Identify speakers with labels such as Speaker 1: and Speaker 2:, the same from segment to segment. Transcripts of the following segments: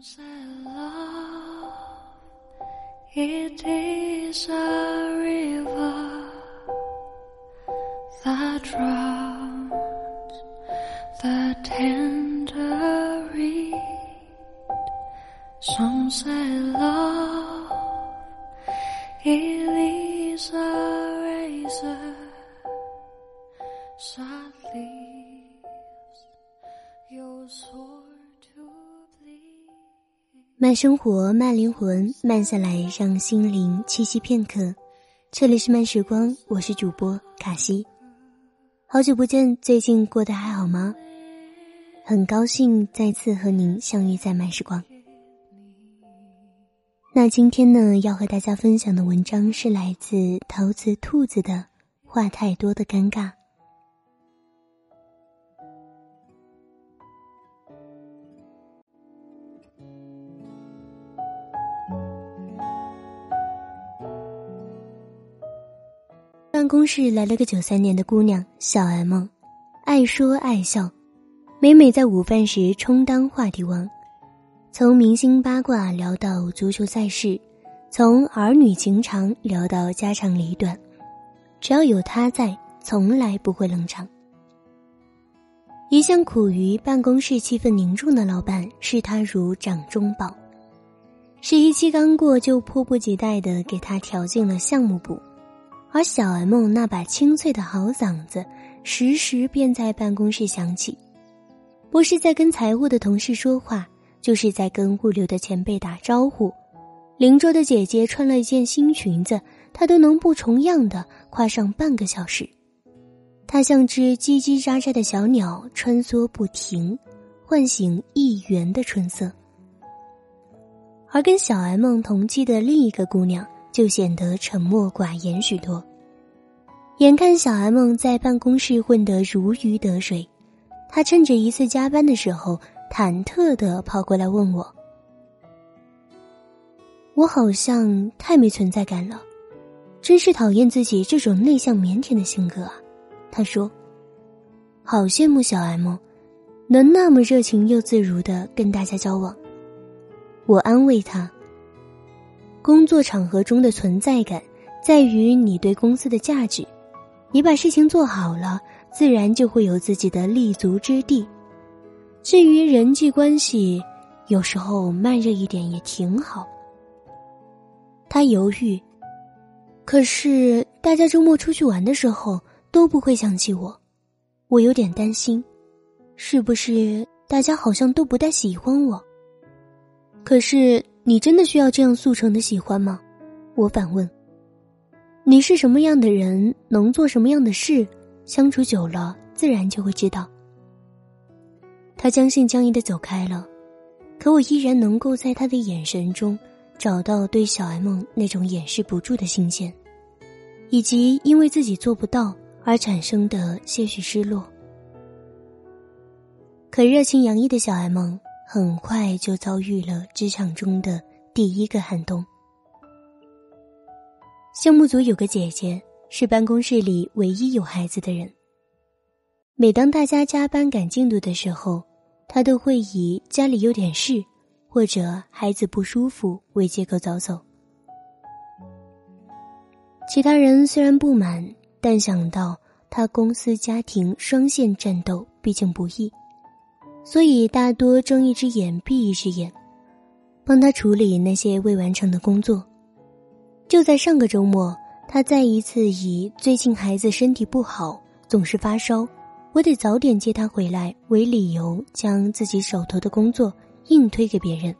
Speaker 1: say love, it is a river that drowns the tender reed. Some say
Speaker 2: 慢生活，慢灵魂，慢下来，让心灵栖息片刻。这里是慢时光，我是主播卡西。好久不见，最近过得还好吗？很高兴再次和您相遇在慢时光。那今天呢，要和大家分享的文章是来自陶瓷兔子的《话太多的尴尬》。办公室来了个九三年的姑娘小 M，爱说爱笑，每每在午饭时充当话题王，从明星八卦聊到足球赛事，从儿女情长聊到家长里短，只要有她在，从来不会冷场。一向苦于办公室气氛凝重的老板视她如掌中宝，十一期刚过就迫不及待的给她调进了项目部。而小 M 那把清脆的好嗓子，时时便在办公室响起，不是在跟财务的同事说话，就是在跟物流的前辈打招呼。邻桌的姐姐穿了一件新裙子，她都能不重样的夸上半个小时。她像只叽叽喳喳的小鸟，穿梭不停，唤醒一园的春色。而跟小 M 同期的另一个姑娘。就显得沉默寡言许多。眼看小 M 在办公室混得如鱼得水，他趁着一次加班的时候，忐忑的跑过来问我：“我好像太没存在感了，真是讨厌自己这种内向腼腆的性格啊。”他说：“好羡慕小 M，能那么热情又自如的跟大家交往。”我安慰他。工作场合中的存在感，在于你对公司的价值。你把事情做好了，自然就会有自己的立足之地。至于人际关系，有时候慢热一点也挺好。他犹豫，可是大家周末出去玩的时候都不会想起我，我有点担心，是不是大家好像都不太喜欢我？可是。你真的需要这样速成的喜欢吗？我反问。你是什么样的人，能做什么样的事，相处久了自然就会知道。他将信将疑的走开了，可我依然能够在他的眼神中找到对小 M 那种掩饰不住的新鲜，以及因为自己做不到而产生的些许失落。可热情洋溢的小 M。很快就遭遇了职场中的第一个寒冬。项目组有个姐姐是办公室里唯一有孩子的人。每当大家加班赶进度的时候，她都会以家里有点事或者孩子不舒服为借口早走。其他人虽然不满，但想到她公司家庭双线战斗，毕竟不易。所以，大多睁一只眼闭一只眼，帮他处理那些未完成的工作。就在上个周末，他再一次以最近孩子身体不好，总是发烧，我得早点接他回来为理由，将自己手头的工作硬推给别人。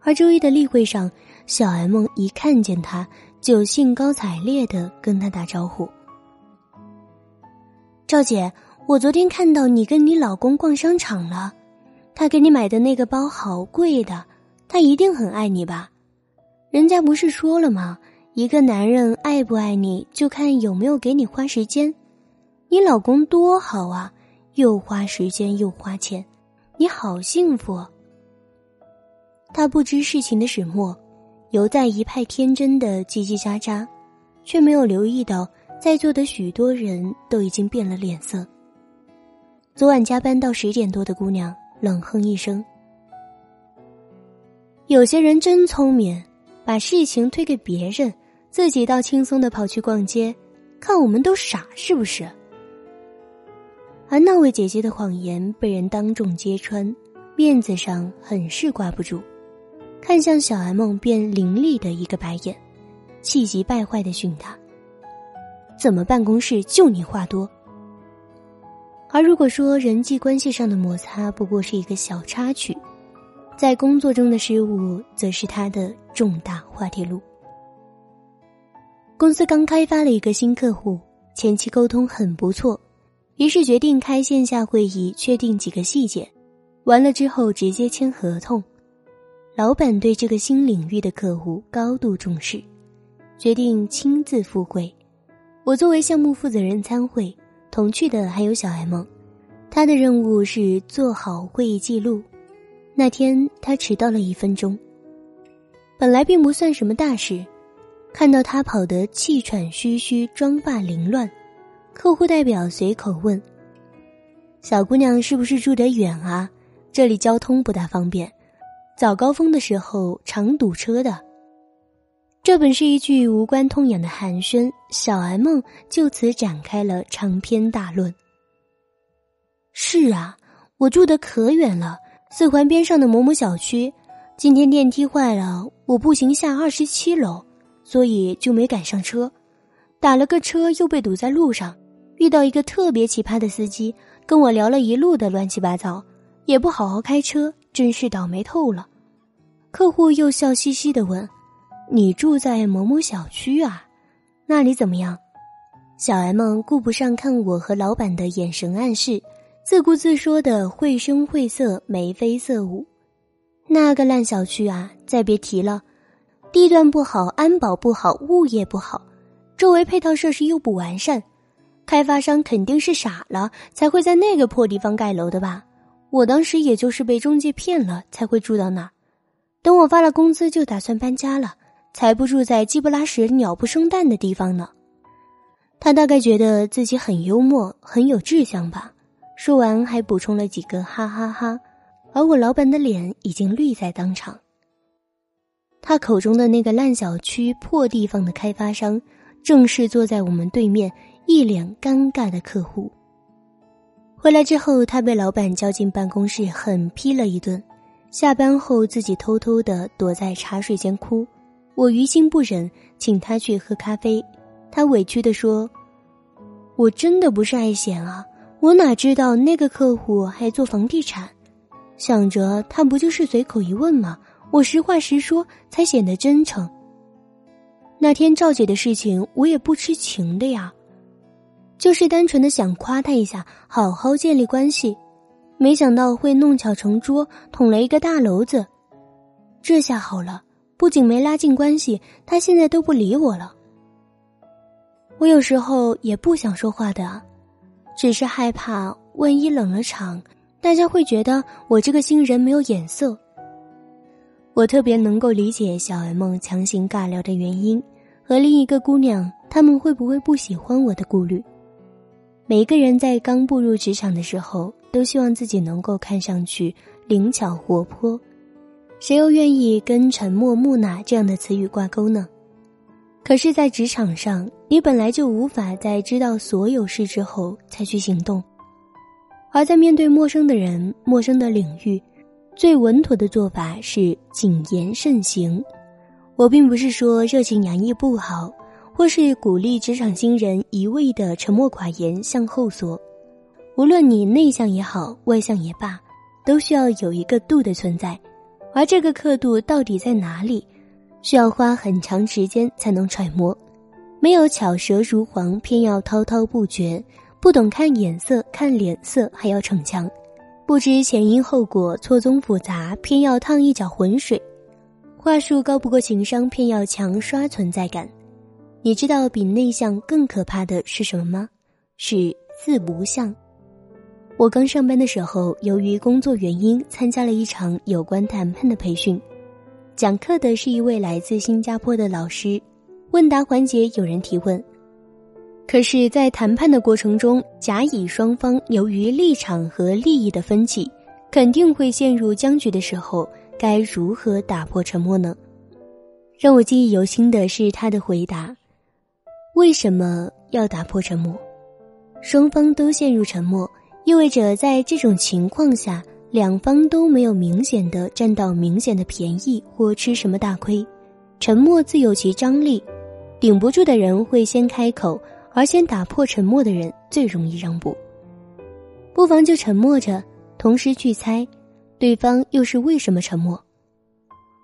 Speaker 2: 而周一的例会上，小 M 一看见他，就兴高采烈的跟他打招呼：“赵姐。”我昨天看到你跟你老公逛商场了，他给你买的那个包好贵的，他一定很爱你吧？人家不是说了吗？一个男人爱不爱你，就看有没有给你花时间。你老公多好啊，又花时间又花钱，你好幸福。他不知事情的始末，犹在一派天真的叽叽喳喳，却没有留意到在座的许多人都已经变了脸色。昨晚加班到十点多的姑娘冷哼一声：“有些人真聪明，把事情推给别人，自己倒轻松的跑去逛街，看我们都傻是不是？而那位姐姐的谎言被人当众揭穿，面子上很是挂不住，看向小 M 便凌厉的一个白眼，气急败坏的训他：“怎么办公室就你话多？”而如果说人际关系上的摩擦不过是一个小插曲，在工作中的失误则是他的重大滑铁卢。公司刚开发了一个新客户，前期沟通很不错，于是决定开线下会议确定几个细节，完了之后直接签合同。老板对这个新领域的客户高度重视，决定亲自赴会。我作为项目负责人参会。同去的还有小 M，他的任务是做好会议记录。那天他迟到了一分钟，本来并不算什么大事，看到他跑得气喘吁吁、妆发凌乱，客户代表随口问：“小姑娘是不是住得远啊？这里交通不大方便，早高峰的时候常堵车的。”这本是一句无关痛痒的寒暄，小 M 就此展开了长篇大论。是啊，我住的可远了，四环边上的某某小区。今天电梯坏了，我步行下二十七楼，所以就没赶上车。打了个车又被堵在路上，遇到一个特别奇葩的司机，跟我聊了一路的乱七八糟，也不好好开车，真是倒霉透了。客户又笑嘻嘻的问。你住在某某小区啊？那里怎么样？小 M 顾不上看我和老板的眼神暗示，自顾自说的绘声绘色、眉飞色舞。那个烂小区啊，再别提了，地段不好，安保不好，物业不好，周围配套设施又不完善，开发商肯定是傻了，才会在那个破地方盖楼的吧？我当时也就是被中介骗了，才会住到那。等我发了工资，就打算搬家了。才不住在鸡不拉屎、鸟不生蛋的地方呢。他大概觉得自己很幽默、很有志向吧。说完还补充了几个哈哈哈，而我老板的脸已经绿在当场。他口中的那个烂小区、破地方的开发商，正是坐在我们对面、一脸尴尬的客户。回来之后，他被老板叫进办公室，狠批了一顿。下班后，自己偷偷的躲在茶水间哭。我于心不忍，请他去喝咖啡。他委屈的说：“我真的不是爱显啊，我哪知道那个客户还做房地产？想着他不就是随口一问吗？我实话实说，才显得真诚。那天赵姐的事情，我也不知情的呀，就是单纯的想夸她一下，好好建立关系，没想到会弄巧成拙，捅了一个大篓子。这下好了。”不仅没拉近关系，他现在都不理我了。我有时候也不想说话的，只是害怕万一冷了场，大家会觉得我这个新人没有眼色。我特别能够理解小 M 强行尬聊的原因，和另一个姑娘他们会不会不喜欢我的顾虑。每一个人在刚步入职场的时候，都希望自己能够看上去灵巧活泼。谁又愿意跟沉默木讷这样的词语挂钩呢？可是，在职场上，你本来就无法在知道所有事之后才去行动，而在面对陌生的人、陌生的领域，最稳妥的做法是谨言慎行。我并不是说热情洋溢不好，或是鼓励职场新人一味的沉默寡言、向后缩。无论你内向也好，外向也罢，都需要有一个度的存在。而这个刻度到底在哪里，需要花很长时间才能揣摩。没有巧舌如簧，偏要滔滔不绝；不懂看眼色、看脸色，还要逞强；不知前因后果，错综复杂，偏要趟一脚浑水。话术高不过情商，偏要强刷存在感。你知道比内向更可怕的是什么吗？是四不像。我刚上班的时候，由于工作原因，参加了一场有关谈判的培训。讲课的是一位来自新加坡的老师。问答环节有人提问，可是，在谈判的过程中，甲乙双方由于立场和利益的分歧，肯定会陷入僵局的时候，该如何打破沉默呢？让我记忆犹新的是他的回答：“为什么要打破沉默？双方都陷入沉默，意味着在这种情况下，两方都没有明显的占到明显的便宜或吃什么大亏。沉默自有其张力，顶不住的人会先开口，而先打破沉默的人最容易让步。不妨就沉默着。”同时去猜，对方又是为什么沉默，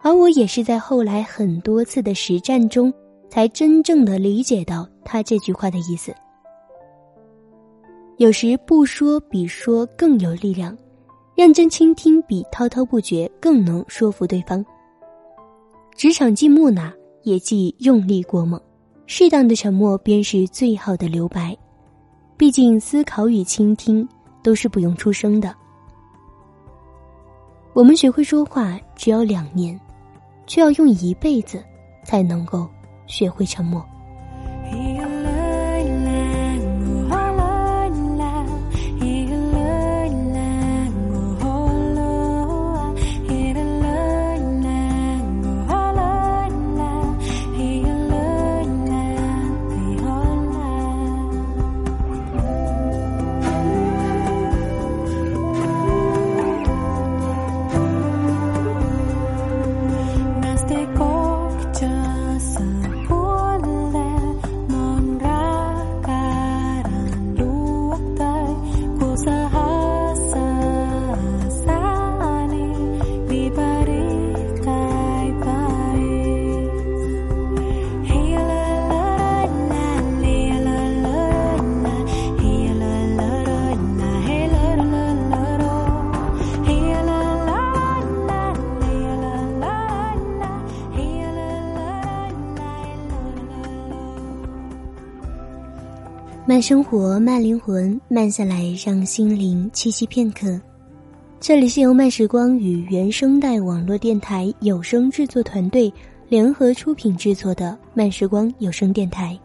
Speaker 2: 而我也是在后来很多次的实战中，才真正的理解到他这句话的意思。有时不说比说更有力量，认真倾听比滔滔不绝更能说服对方。职场既木讷，也既用力过猛，适当的沉默便是最好的留白。毕竟思考与倾听都是不用出声的。我们学会说话只要两年，却要用一辈子才能够学会沉默。慢生活，慢灵魂，慢下来，让心灵栖息片刻。这里是由慢时光与原声带网络电台有声制作团队联合出品制作的慢时光有声电台。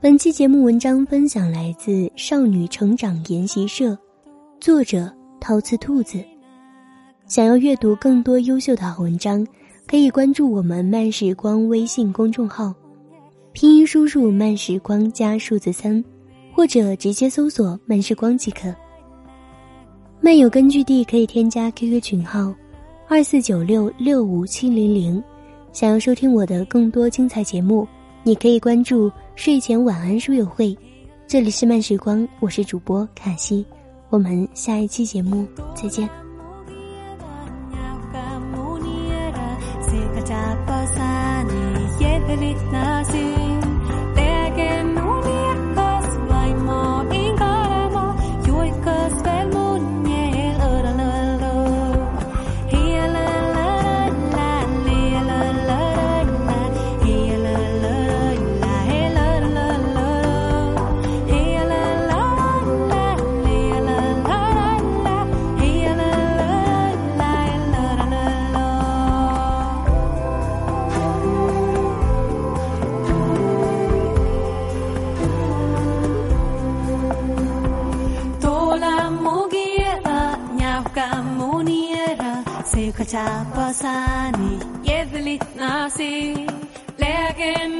Speaker 2: 本期节目文章分享来自少女成长研习社，作者陶瓷兔子。想要阅读更多优秀的好文章，可以关注我们慢时光微信公众号。拼音输入“慢时光”加数字三，或者直接搜索“慢时光”即可。漫友根据地可以添加 QQ 群号：二四九六六五七零零。想要收听我的更多精彩节目，你可以关注“睡前晚安书友会”。这里是慢时光，我是主播卡西，我们下一期节目再见。
Speaker 1: τα ποσάνι, γεύλι να σει, λέγε με.